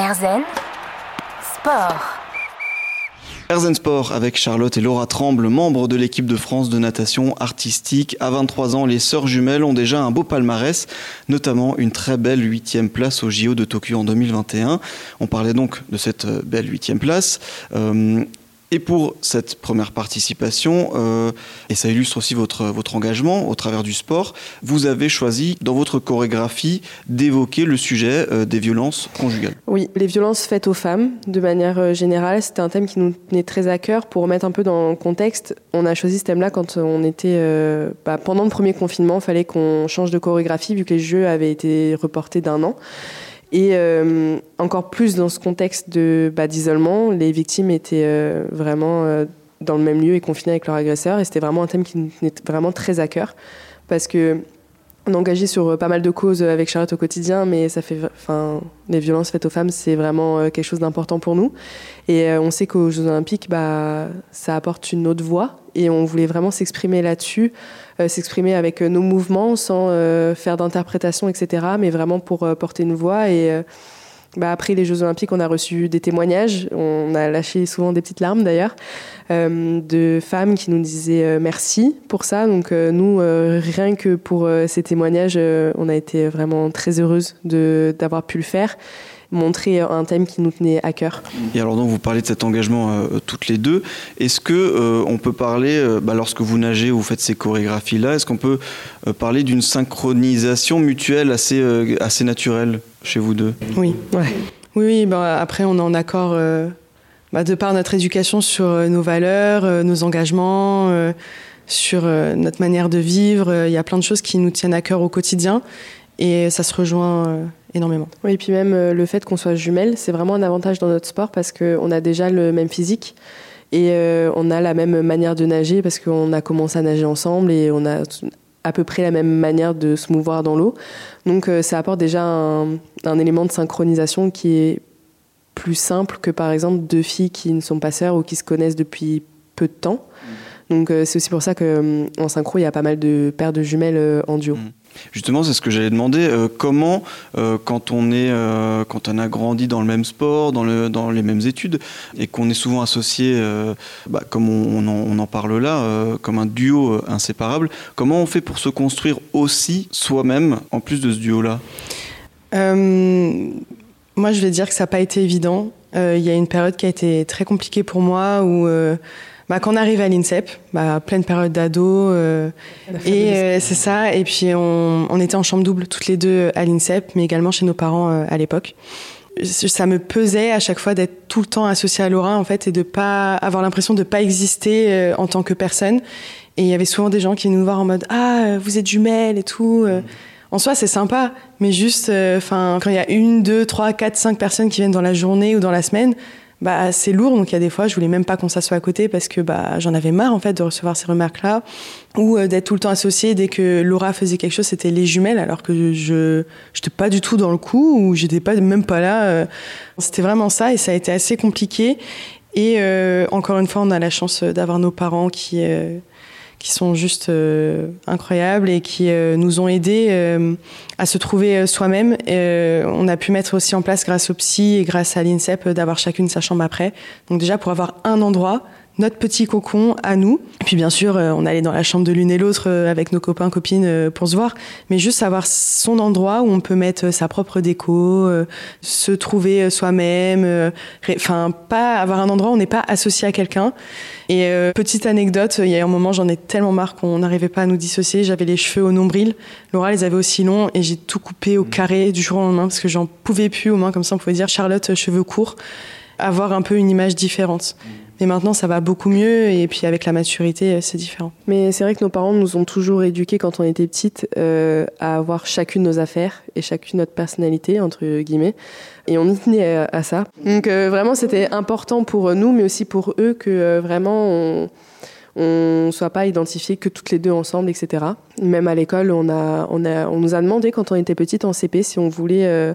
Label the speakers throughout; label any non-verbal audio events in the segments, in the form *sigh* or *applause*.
Speaker 1: Erzen Sport.
Speaker 2: Erzen Sport avec Charlotte et Laura Tremble, membres de l'équipe de France de natation artistique. À 23 ans, les sœurs jumelles ont déjà un beau palmarès, notamment une très belle huitième place au JO de Tokyo en 2021. On parlait donc de cette belle huitième place. Euh, et pour cette première participation, euh, et ça illustre aussi votre, votre engagement au travers du sport, vous avez choisi dans votre chorégraphie d'évoquer le sujet euh, des violences conjugales.
Speaker 3: Oui, les violences faites aux femmes, de manière euh, générale, c'était un thème qui nous tenait très à cœur. Pour remettre un peu dans le contexte, on a choisi ce thème-là quand on était... Euh, bah, pendant le premier confinement, il fallait qu'on change de chorégraphie vu que les jeux avaient été reportés d'un an. Et euh, encore plus dans ce contexte de bah, d'isolement, les victimes étaient euh, vraiment euh, dans le même lieu et confinées avec leur agresseur. Et c'était vraiment un thème qui nous tenait vraiment très à cœur parce que on est engagé sur pas mal de causes avec Charlotte au quotidien, mais ça fait, enfin, les violences faites aux femmes, c'est vraiment quelque chose d'important pour nous. Et on sait qu'aux Jeux Olympiques, bah, ça apporte une autre voix, et on voulait vraiment s'exprimer là-dessus, s'exprimer avec nos mouvements sans faire d'interprétation, etc., mais vraiment pour porter une voix. Et bah, après les Jeux Olympiques, on a reçu des témoignages, on a lâché souvent des petites larmes d'ailleurs, euh, de femmes qui nous disaient euh, merci pour ça. Donc euh, nous, rien que pour ces témoignages, on a été vraiment très heureuses d'avoir pu le faire montrer un thème qui nous tenait à cœur.
Speaker 2: Et alors donc vous parlez de cet engagement euh, toutes les deux. Est-ce que euh, on peut parler, euh, bah, lorsque vous nagez ou vous faites ces chorégraphies-là, est-ce qu'on peut parler d'une synchronisation mutuelle assez, assez naturelle chez vous deux?
Speaker 3: Oui, ouais. oui, oui bah, après on est en accord bah, de par notre éducation sur nos valeurs, nos engagements sur notre manière de vivre. Il y a plein de choses qui nous tiennent à cœur au quotidien et ça se rejoint énormément. Oui, et puis même euh, le fait qu'on soit jumelles, c'est vraiment un avantage dans notre sport parce qu'on a déjà le même physique et euh, on a la même manière de nager parce qu'on a commencé à nager ensemble et on a à peu près la même manière de se mouvoir dans l'eau. Donc euh, ça apporte déjà un, un, élément de synchronisation qui est plus simple que par exemple deux filles qui ne sont pas sœurs ou qui se connaissent depuis peu de temps. Mmh. Donc c'est aussi pour ça qu'en synchro, il y a pas mal de paires de jumelles en duo. Mmh.
Speaker 2: Justement, c'est ce que j'allais demander. Euh, comment, euh, quand on est, euh, quand on a grandi dans le même sport, dans, le, dans les mêmes études, et qu'on est souvent associé, bah, comme on, en, on, en, parle là, comme un duo inséparable, comment on fait pour se construire aussi soi-même en plus de ce duo-là?
Speaker 3: Moi, je vais dire que ça n'a pas été évident. Il y a une période qui a été très compliquée pour moi où bah, quand on arrive à l'INSEP, bah, pleine période d'ado, euh, et euh, c'est ça. Et puis on, on, était en chambre double toutes les deux à l'INSEP, mais également chez nos parents euh, à l'époque. Ça me pesait à chaque fois d'être tout le temps associée à Laura en fait et de pas avoir l'impression de pas exister euh, en tant que personne. Et il y avait souvent des gens qui venaient nous voir en mode ah vous êtes jumelles et tout. En soi, c'est sympa, mais juste, enfin, quand il y a une, deux, trois, quatre, cinq personnes qui viennent dans la journée ou dans la semaine, bah, c'est lourd. Donc il y a des fois, je voulais même pas qu'on s'assoie à côté parce que bah, j'en avais marre en fait de recevoir ces remarques-là ou euh, d'être tout le temps associée. Dès que Laura faisait quelque chose, c'était les jumelles, alors que je n'étais pas du tout dans le coup ou j'étais pas même pas là. Euh. C'était vraiment ça et ça a été assez compliqué. Et euh, encore une fois, on a la chance d'avoir nos parents qui qui sont juste euh, incroyables et qui euh, nous ont aidés euh, à se trouver soi-même. on a pu mettre aussi en place, grâce au psy et grâce à l'INSEP, d'avoir chacune sa chambre après. Donc déjà pour avoir un endroit notre petit cocon à nous. Et puis bien sûr, euh, on allait dans la chambre de l'une et l'autre euh, avec nos copains, copines euh, pour se voir. Mais juste avoir son endroit où on peut mettre sa propre déco, se trouver soi-même. Enfin, pas avoir un endroit où on n'est pas associé à quelqu'un. Et petite anecdote, il y a un moment, j'en ai tellement marre qu'on n'arrivait pas à nous dissocier. J'avais les cheveux au nombril. Laura les avait aussi longs et j'ai tout coupé au carré du jour au lendemain parce que j'en pouvais plus. Au moins, comme ça, on pouvait dire Charlotte, cheveux courts. Avoir un peu une image différente. Mais maintenant, ça va beaucoup mieux et puis avec la maturité, c'est différent. Mais c'est vrai que nos parents nous ont toujours éduqués quand on était petites euh, à avoir chacune nos affaires et chacune notre personnalité, entre guillemets. Et on y tenait à, ça. Donc euh, vraiment, c'était important pour nous, mais aussi pour eux, que euh, vraiment on on soit pas identifiés que toutes les deux ensemble, etc. Même à l'école, on, a, on, a, on nous a demandé quand on était petite en CP si on voulait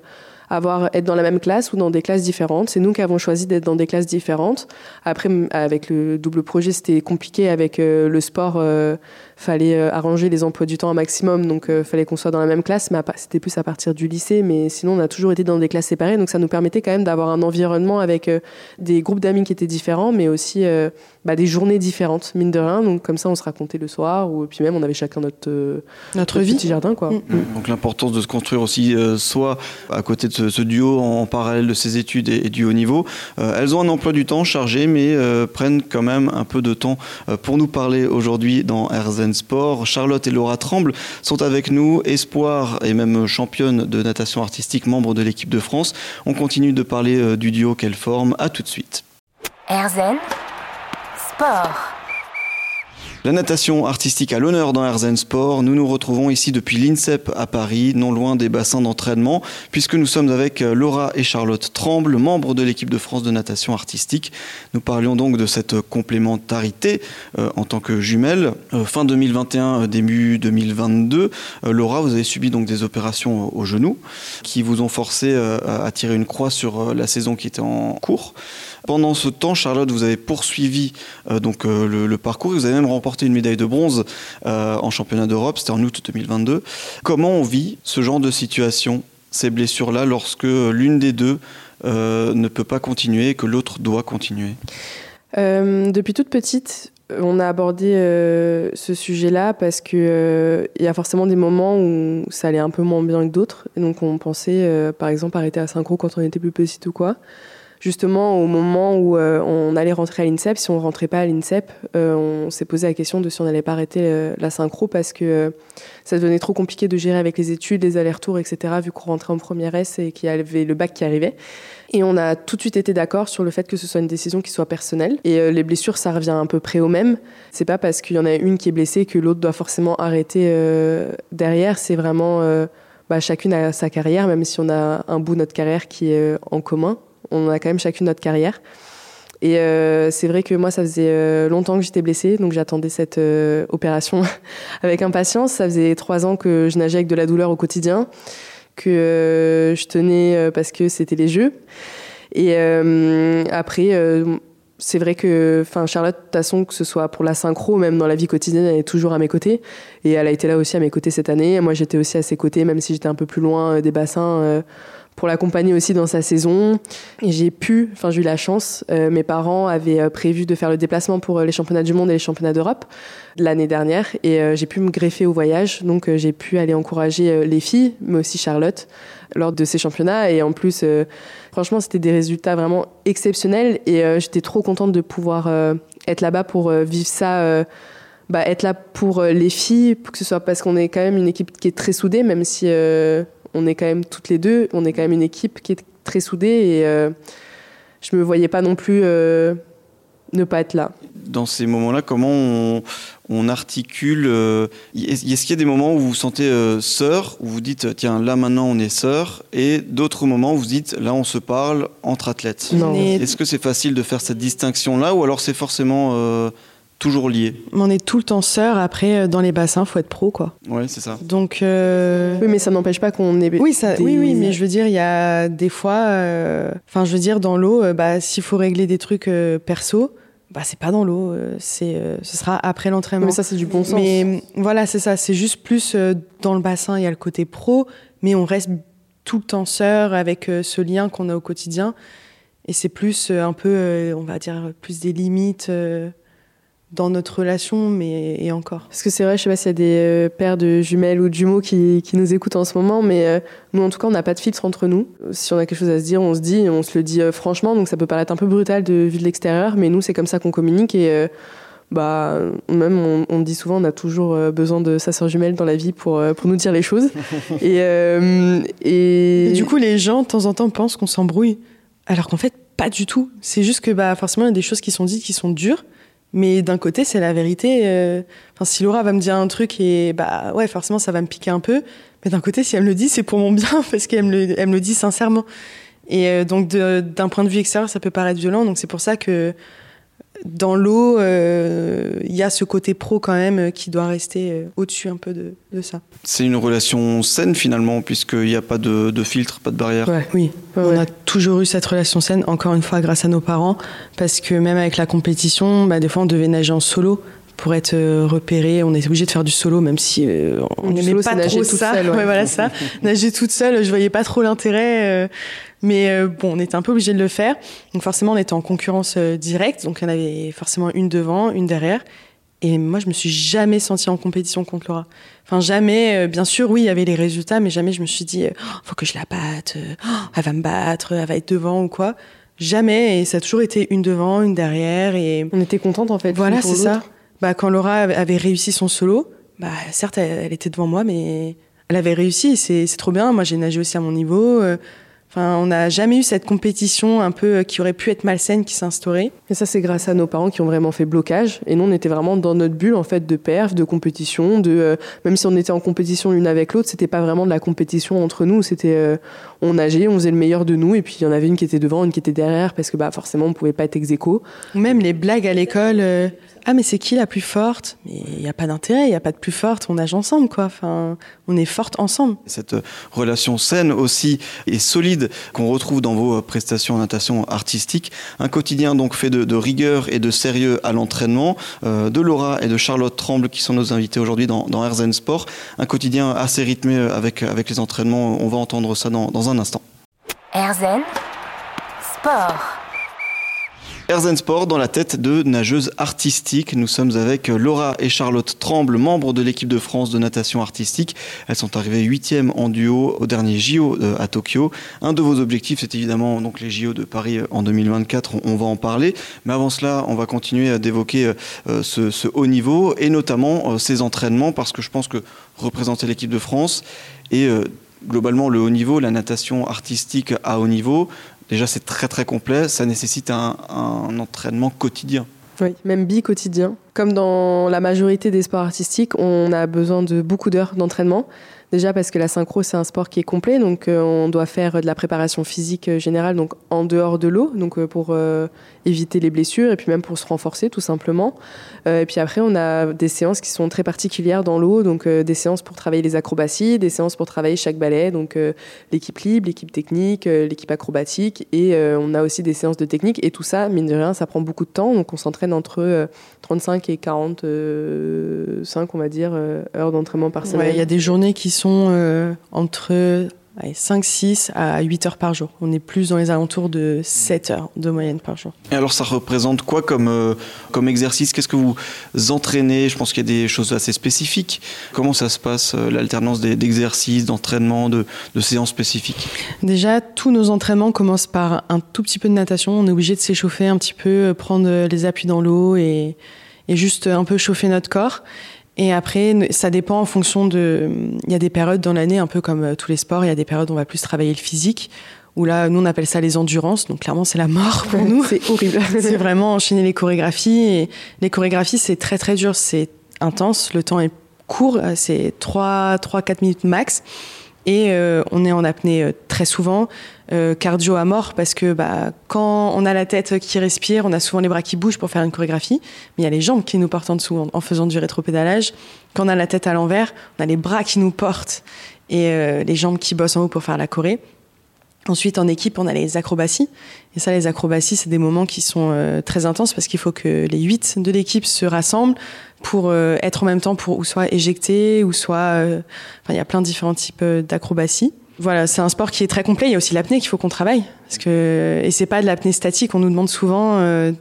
Speaker 4: avoir être dans la même classe ou dans des classes différentes. C'est nous qui avons choisi d'être dans des classes différentes. Après, avec le double projet, c'était compliqué avec euh, le sport. Euh, fallait euh, arranger les emplois du temps un maximum, donc fallait qu'on soit dans la même classe. Mais c'était plus à partir du lycée. Mais sinon, on a toujours été dans des classes séparées, donc ça nous permettait quand même d'avoir un environnement avec des groupes d'amis qui étaient différents, mais aussi bah, des journées différentes, mine de rien. Donc comme ça, on se racontait le soir, ou puis même on avait chacun notre
Speaker 3: notre, vie.
Speaker 4: petit jardin, quoi. Mm.
Speaker 2: Donc l'importance de se construire aussi, soit à côté de ce, duo en, parallèle de ses études et, du haut niveau. Euh, elles ont un emploi du temps chargé, mais euh, prennent quand même un peu de temps euh, pour nous parler aujourd'hui dans Herzen Sport. Charlotte et Laura Tremble sont avec nous, espoir et même championne de natation artistique, membre de l'équipe de France. On continue de parler du duo qu'elles forment. À tout de suite.
Speaker 1: Herzen Sport.
Speaker 2: La natation artistique à l'honneur dans Herzen Sport. Nous nous retrouvons ici depuis l'INSEP à Paris, non loin des bassins d'entraînement, puisque nous sommes avec euh, Laura et Charlotte Tremble, membres de l'équipe de France de natation artistique. Nous parlions donc de cette complémentarité euh, en tant que jumelles. Euh, fin 2021, début 2022, Laura, vous avez subi donc des opérations au genou qui vous ont forcé à tirer une croix sur la saison qui était en cours. Pendant ce temps, Charlotte, vous avez poursuivi donc le, le parcours. Vous avez même remporté une médaille de bronze euh, en championnat d'Europe, c'était en août 2022. Comment on vit ce genre de situation, ces blessures-là, lorsque l'une des deux euh, ne peut pas continuer et que l'autre doit continuer?
Speaker 4: Euh, Depuis toute petite, on a abordé ce sujet-là parce il y a forcément des moments où ça allait un peu moins bien que d'autres. Donc on pensait, par exemple, arrêter à synchro quand on était plus petit ou quoi justement au moment où euh, on allait rentrer à l'INSEP, si on rentrait pas à l'INSEP, euh, on s'est posé la question de si on n'allait pas arrêter euh, la synchro parce que ça devenait trop compliqué de gérer avec les études, les allers-retours, etc. vu qu'on rentrait en première S et qu'il y avait le bac qui arrivait. Et on a tout de suite été d'accord sur le fait que ce soit une décision qui soit personnelle. Et les blessures, ça revient à peu près au même. C'est pas parce qu'il y en a une qui est blessée que l'autre doit forcément arrêter derrière. C'est vraiment bah, chacune a sa carrière, même si on a un bout de notre carrière qui est en commun on a quand même chacune notre carrière. Et euh, c'est vrai que moi, ça faisait euh, longtemps que j'étais blessée, donc j'attendais cette euh, opération *laughs* avec impatience. Ça faisait trois ans que je nageais avec de la douleur au quotidien, que je tenais parce que c'était les Jeux. Et après, c'est vrai que Charlotte de toute façon que ce soit pour la synchro même dans la vie quotidienne elle est toujours à mes côtés et elle a été là aussi à mes côtés cette année moi j'étais aussi à ses côtés même si j'étais un peu plus loin des bassins pour l'accompagner aussi dans sa saison. J'ai pu, enfin j'ai eu la chance, euh, mes parents avaient euh, prévu de faire le déplacement pour euh, les championnats du monde et les championnats d'Europe l'année dernière et j'ai pu me greffer au voyage. Donc j'ai pu aller encourager les filles, mais aussi Charlotte, lors de ces championnats. Et en plus, franchement, c'était des résultats vraiment exceptionnels et j'étais trop contente de pouvoir être là-bas pour vivre ça. Bah, être là pour les filles, que ce soit parce qu'on est quand même une équipe qui est très soudée, même si on est quand même toutes les deux, on est quand même une équipe qui est très soudée et euh, je me voyais pas non plus euh, ne pas être là.
Speaker 2: Dans ces moments-là, comment on, articule euh, Est-ce qu'il y a des moments où vous vous sentez sœur, où vous dites tiens là maintenant on est sœur, et d'autres moments où vous dites là on se parle entre athlètes? Est-ce que c'est facile de faire cette distinction-là, ou alors c'est forcément toujours lié.
Speaker 3: On est tout le temps sœurs. Après, euh, dans les bassins, faut être pro, quoi.
Speaker 2: Ouais, c'est ça.
Speaker 3: Donc. Euh,
Speaker 4: oui, mais ça n'empêche pas qu'on est.
Speaker 3: Oui, ça, oui, oui, mais je veux dire, il y a des fois. Euh, enfin, je veux dire, dans l'eau, bah, s'il faut régler des trucs perso. Bah, c'est pas dans l'eau, c'est, ce sera après l'entraînement.
Speaker 4: Mais ça, c'est du bon sens.
Speaker 3: Mais voilà, c'est ça. C'est juste plus dans le bassin, il y a le côté pro, mais on reste tout le temps sœurs avec ce lien qu'on a au quotidien. Et c'est plus un peu, on va dire, plus des limites dans notre relation, mais et encore.
Speaker 4: Parce que c'est vrai, je sais pas s'il y a des euh, pères de jumelles ou de jumeaux qui, qui, nous écoutent en ce moment, mais euh, nous, en tout cas, on n'a pas de filtre entre nous. Si on a quelque chose à se dire, on se dit, on se le dit euh, franchement, donc ça peut paraître un peu brutal de vu de l'extérieur, mais nous, c'est comme ça qu'on communique et bah, même on, on, dit souvent, on a toujours besoin de sa sœur jumelle dans la vie pour, pour nous dire les choses. *laughs* et,
Speaker 3: et... et du coup, les gens, de temps en temps, pensent qu'on s'embrouille, alors qu'en fait, pas du tout. C'est juste que bah, forcément, il y a des choses qui sont dites qui sont dures. Mais d'un côté, c'est la vérité. Euh, enfin, si Laura va me dire un truc et bah ouais, forcément, ça va me piquer un peu. Mais d'un côté, si elle me le dit, c'est pour mon bien *laughs* parce qu'elle me, le, me le dit sincèrement. Et euh, donc, d'un point de vue extérieur, ça peut paraître violent. Donc, c'est pour ça que dans l'eau, il y a ce côté pro quand même qui doit rester au-dessus un peu de, ça.
Speaker 2: C'est une relation saine finalement, puisqu'il n'y a pas de, filtre, pas de barrière.
Speaker 3: Oui, on a toujours eu cette relation saine, encore une fois grâce à nos parents, parce que même avec la compétition, bah, des fois on devait nager en solo pour être euh, repéré. On est obligé de faire du solo, même si euh, on n'aimait pas trop ça. Seule, ouais. voilà ça. *laughs* nager toute seule, je voyais pas trop l'intérêt. Euh, mais bon, on était un peu obligé de le faire. Donc forcément, on était en concurrence directe. Donc il y en avait forcément une devant, une derrière. Et moi, je me suis jamais sentie en compétition contre Laura. Enfin, jamais. bien sûr, oui, il y avait les résultats, mais jamais je me suis dit, oh, faut que je la batte. Oh, elle va me battre, elle va être devant ou quoi. Jamais. Et ça a toujours été une devant, une derrière. Et
Speaker 4: on était contente en fait.
Speaker 3: Voilà, c'est ça bah, quand Laura avait réussi son solo, bah, certes, elle, était devant moi, mais elle avait réussi. C'est trop bien. Moi, j'ai nagé aussi à mon niveau. Enfin, on n'a jamais eu cette compétition un peu euh, qui aurait pu être malsaine qui s'instaurait.
Speaker 4: Et ça, c'est grâce à nos parents qui ont vraiment fait blocage. Et nous, on était vraiment dans notre bulle en fait de perf, de compétition, de euh, même si on était en compétition l'une avec l'autre, c'était pas vraiment de la compétition entre nous. C'était euh, on nageait, on faisait le meilleur de nous, et puis il y en avait une qui était devant, une qui était derrière, parce que bah forcément on pouvait pas être ex Ou
Speaker 3: même les blagues à l'école. ah mais c'est qui la plus forte? Mais il n'y a pas d'intérêt, il n'y a pas de plus forte. On nage ensemble quoi. Enfin, on est forte ensemble.
Speaker 2: Cette relation saine aussi et solide qu'on retrouve dans vos prestations en natation artistique. Un quotidien donc fait de, rigueur et de sérieux à l'entraînement. Euh, de Laura et de Charlotte Tremble qui sont nos invités aujourd'hui dans, dans RZN Sport. Un quotidien assez rythmé avec, avec les entraînements. On va entendre ça dans, dans un instant.
Speaker 1: RZN Sport.
Speaker 2: Erzen Sport dans la tête de nageuse artistique. Nous sommes avec Laura et Charlotte Tremble, membres de l'équipe de France de natation artistique. Elles sont arrivées huitièmes en duo au dernier JO euh, à Tokyo. Un de vos objectifs, c'est évidemment donc les JO de Paris euh, en 2024. On va en parler. Mais avant cela, on va continuer d'évoquer euh, ce, haut niveau et notamment ces entraînements parce que je pense que représenter l'équipe de France et globalement le haut niveau, la natation artistique à haut niveau, Déjà, c'est très très complet, ça nécessite un, un entraînement quotidien.
Speaker 4: Oui, même bi-quotidien. Comme dans la majorité des sports artistiques, on a besoin de beaucoup d'heures d'entraînement. Déjà parce que la synchro, c'est un sport qui est complet, donc euh, on doit faire de la préparation physique euh, générale, donc en dehors de l'eau, donc euh, pour éviter les blessures et puis même pour se renforcer tout simplement. et puis après, on a des séances qui sont très particulières dans l'eau, donc des séances pour travailler les acrobaties, des séances pour travailler chaque ballet, donc l'équipe libre, l'équipe technique, l'équipe acrobatique, et on a aussi des séances de technique. Et tout ça, mine de rien, ça prend beaucoup de temps, donc on s'entraîne entre 35 et 45, on va dire, heures d'entraînement par semaine.
Speaker 3: Il y a des journées qui sont euh, entre 5, 6 à 8 heures par jour. On est plus dans les alentours de 7 heures de moyenne par jour.
Speaker 2: Et alors ça représente quoi comme, euh, comme exercice? Qu'est-ce que vous entraînez? Je pense qu'il y a des choses assez spécifiques. Comment ça se passe, euh, l'alternance d'exercices, d'entraînement, de, de, séances spécifiques?
Speaker 3: Déjà, tous nos entraînements commencent par un tout petit peu de natation. On est obligé de s'échauffer un petit peu, prendre les appuis dans l'eau et, et juste un peu chauffer notre corps. Et après, ça dépend en fonction de. Il y a des périodes dans l'année, un peu comme euh, tous les sports, il y a des périodes où on va plus travailler le physique, où là, nous, on appelle ça les endurances. Donc, clairement, c'est la mort pour nous.
Speaker 4: c'est horrible. *laughs*
Speaker 3: c'est vraiment enchaîner les chorégraphies. Et les chorégraphies, c'est très, très dur. C'est intense. Le temps est court. Euh, c'est 3-4 minutes max. Et euh, on est en apnée très souvent, euh, cardio à mort, parce que bah, quand on a la tête qui respire, on a souvent les bras qui bougent pour faire une chorégraphie, mais il y a les jambes qui nous portent en dessous en, faisant du rétropédalage. Quand on a la tête à l'envers, on a les bras qui nous portent et les jambes qui bossent en haut pour faire la choré. Ensuite, en équipe, on a les acrobaties. Et ça, les acrobaties, c'est des moments qui sont très intenses parce qu'il faut que les huit de l'équipe se rassemblent, pour euh, être en même temps pour ou soit éjecter ou soit euh, il y a plein de différents types euh, d'acrobatie. Voilà, c'est un sport qui est très complet. Il y a aussi l'apnée qu'il faut qu'on travaille parce que et c'est pas de l'apnée statique. On nous demande souvent,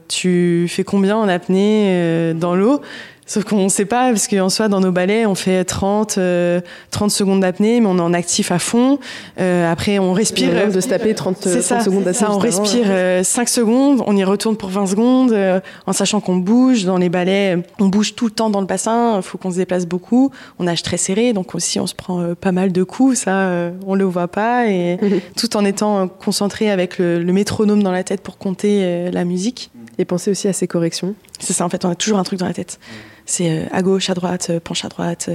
Speaker 3: tu fais combien en apnée dans l'eau? Sauf qu'on ne sait pas, parce qu'en soi, dans nos ballets, on fait 30, 30 euh, secondes d'apnée, mais on est en actif à fond. Euh, après, on respire.
Speaker 4: de se taper 30, 30 ça, secondes d'apnée.
Speaker 3: Ça, on respire 5 euh, secondes, on y retourne pour 20 secondes, en sachant qu'on bouge. Dans les ballets, on bouge tout le temps dans le bassin, il faut qu'on se déplace beaucoup. On nage très serré, donc aussi, on se prend pas mal de coups, ça, on le voit pas. Et *laughs* tout en étant concentré avec le, le, métronome dans la tête pour compter la musique.
Speaker 4: Et penser aussi à ses corrections.
Speaker 3: C'est ça, en fait, on a toujours un truc dans la tête. C'est euh, à gauche, à droite, euh, penche à droite,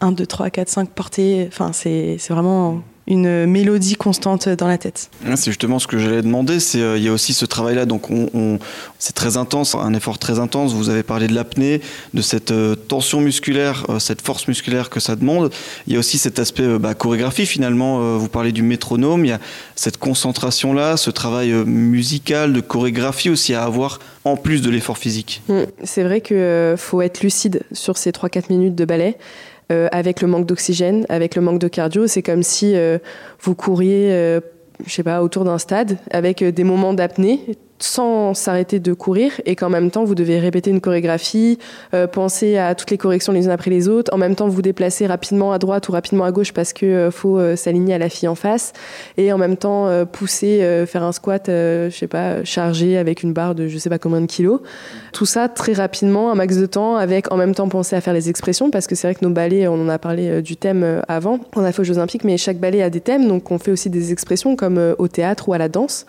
Speaker 3: 1, 2, 3, 4, 5, portée. Enfin, c'est vraiment une mélodie constante dans la tête.
Speaker 2: C'est justement ce que j'allais demander. C'est il y a aussi ce travail-là. Donc on, c'est très intense, un effort très intense. Vous avez parlé de l'apnée, de cette tension musculaire, cette force musculaire que ça demande. Il y a aussi cet aspect bah, chorégraphie finalement. vous parlez du métronome. Il y a cette concentration-là, ce travail musical, de chorégraphie aussi à avoir en plus de l'effort physique.
Speaker 4: Mmh, c'est vrai qu'il faut être lucide sur ces 3-4 minutes de ballet. Euh, avec le manque d'oxygène, avec le manque de cardio. C'est comme si euh, vous couriez, euh, je sais pas, autour d'un stade avec des moments d'apnée sans s'arrêter de courir et qu'en même temps vous devez répéter une chorégraphie, euh, penser à toutes les corrections les unes après les autres, en même temps vous déplacer rapidement à droite ou rapidement à gauche parce que euh, faut euh, s'aligner à la fille en face et en même temps pousser, faire un squat, je sais pas, chargé avec une barre de je sais pas combien de kilos. Tout ça très rapidement, un max de temps, avec en même temps penser à faire les expressions parce que c'est vrai que nos ballets, on en a parlé du thème avant, on a fait aux Jeux Olympiques, mais chaque ballet a des thèmes, donc on fait aussi des expressions comme au théâtre ou à la danse.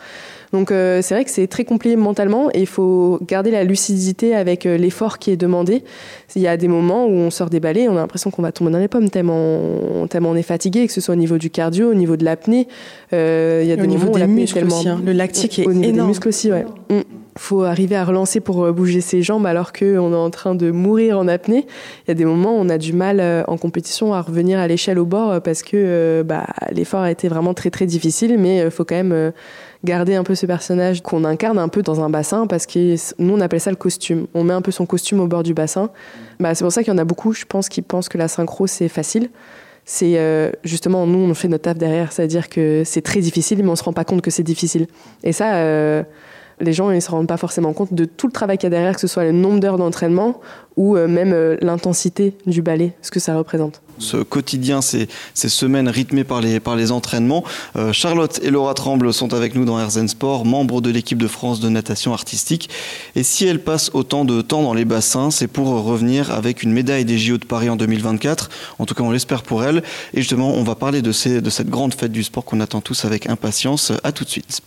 Speaker 4: Donc euh, c'est vrai que c'est très compliqué mentalement et il faut garder la lucidité avec euh, l'effort qui est demandé. Il y a des moments où on sort des balais, on a l'impression qu'on va tomber dans les pommes tellement on, tellement on est fatigué, que ce soit au niveau du cardio, au niveau de l'apnée.
Speaker 3: Euh, il y a des moments où l'apnée est tellement... Aussi, hein. Le lactique est
Speaker 4: au niveau
Speaker 3: énorme.
Speaker 4: des muscles aussi, ouais. Mm faut arriver à relancer pour bouger ses jambes alors qu'on est en train de mourir en apnée. Il y a des moments où on a du mal en compétition à revenir à l'échelle au bord parce que bah, l'effort a été vraiment très très difficile, mais il faut quand même garder un peu ce personnage qu'on incarne un peu dans un bassin parce que nous on appelle ça le costume. On met un peu son costume au bord du bassin. Bah, c'est pour ça qu'il y en a beaucoup, je pense, qui pensent que la synchro c'est facile. C'est euh, justement nous on fait notre taf derrière, c'est-à-dire que c'est très difficile mais on se rend pas compte que c'est difficile. Et ça, euh, les gens ils se rendent pas forcément compte de tout le travail qu'il y a derrière, que ce soit le nombre d'heures d'entraînement ou euh, même euh, l'intensité du ballet, ce que ça représente.
Speaker 2: Ce quotidien, ces, semaines rythmées par les, entraînements. Euh, Charlotte et Laura Tremble sont avec nous dans Herzen Sport, membres de l'équipe de France de natation artistique. Et si elles passent autant de temps dans les bassins, c'est pour revenir avec une médaille des JO de Paris en 2024. En tout cas, on l'espère pour elles. Et justement, on va parler de, de cette grande fête du sport qu'on attend tous avec impatience. À tout de suite.